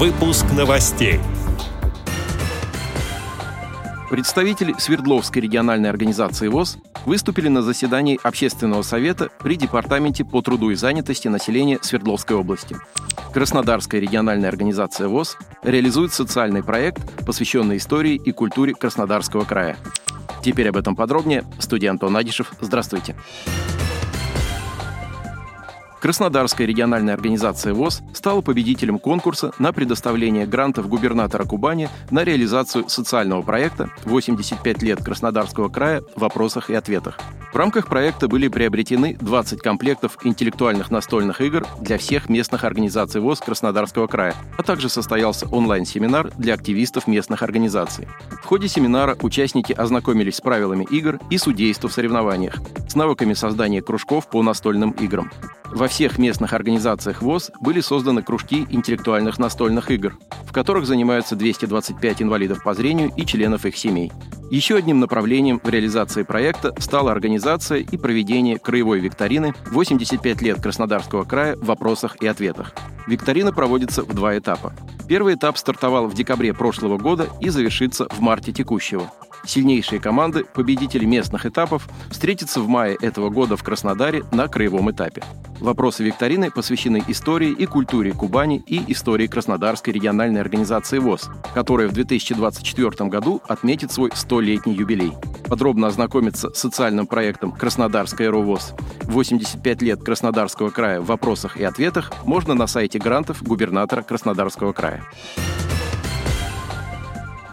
Выпуск новостей. Представители Свердловской региональной организации ВОЗ выступили на заседании Общественного совета при Департаменте по труду и занятости населения Свердловской области. Краснодарская региональная организация ВОЗ реализует социальный проект, посвященный истории и культуре Краснодарского края. Теперь об этом подробнее. Студия Антон Адишев. Здравствуйте. Краснодарская региональная организация ВОЗ стала победителем конкурса на предоставление грантов губернатора Кубани на реализацию социального проекта «85 лет Краснодарского края в вопросах и ответах». В рамках проекта были приобретены 20 комплектов интеллектуальных настольных игр для всех местных организаций ВОЗ Краснодарского края, а также состоялся онлайн-семинар для активистов местных организаций. В ходе семинара участники ознакомились с правилами игр и судейства в соревнованиях, с навыками создания кружков по настольным играм. Во всех местных организациях ВОЗ были созданы кружки интеллектуальных настольных игр, в которых занимаются 225 инвалидов по зрению и членов их семей. Еще одним направлением в реализации проекта стала организация и проведение краевой викторины «85 лет Краснодарского края в вопросах и ответах». Викторина проводится в два этапа. Первый этап стартовал в декабре прошлого года и завершится в марте текущего. Сильнейшие команды, победители местных этапов, встретятся в мае этого года в Краснодаре на краевом этапе. Вопросы викторины посвящены истории и культуре Кубани и истории Краснодарской региональной организации ВОЗ, которая в 2024 году отметит свой 100-летний юбилей. Подробно ознакомиться с социальным проектом «Краснодарская РОВОЗ» 85 лет Краснодарского края в вопросах и ответах можно на сайте грантов губернатора Краснодарского края.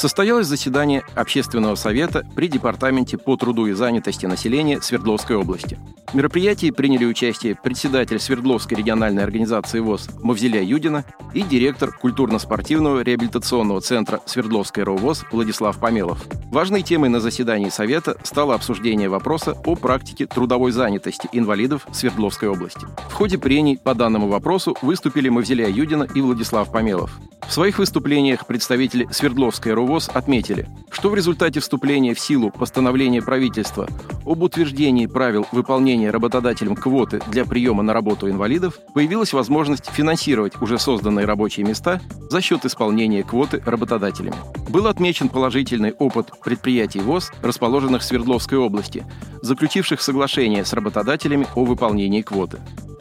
Состоялось заседание Общественного совета при Департаменте по труду и занятости населения Свердловской области. В мероприятии приняли участие председатель Свердловской региональной организации ВОЗ Мавзеля Юдина и директор культурно-спортивного реабилитационного центра Свердловской РОВОЗ Владислав Помелов. Важной темой на заседании Совета стало обсуждение вопроса о практике трудовой занятости инвалидов Свердловской области. В ходе прений по данному вопросу выступили Мавзеля Юдина и Владислав Помелов. В своих выступлениях представители Свердловской РОВОЗ отметили, что в результате вступления в силу постановления правительства об утверждении правил выполнения работодателем квоты для приема на работу инвалидов появилась возможность финансировать уже созданные рабочие места за счет исполнения квоты работодателями. Был отмечен положительный опыт предприятий ВОЗ, расположенных в Свердловской области, заключивших соглашение с работодателями о выполнении квоты.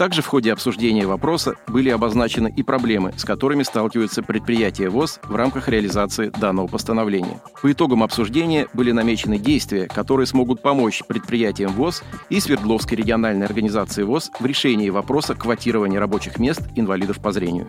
Также в ходе обсуждения вопроса были обозначены и проблемы, с которыми сталкиваются предприятия ВОЗ в рамках реализации данного постановления. По итогам обсуждения были намечены действия, которые смогут помочь предприятиям ВОЗ и Свердловской региональной организации ВОЗ в решении вопроса квотирования рабочих мест инвалидов по зрению.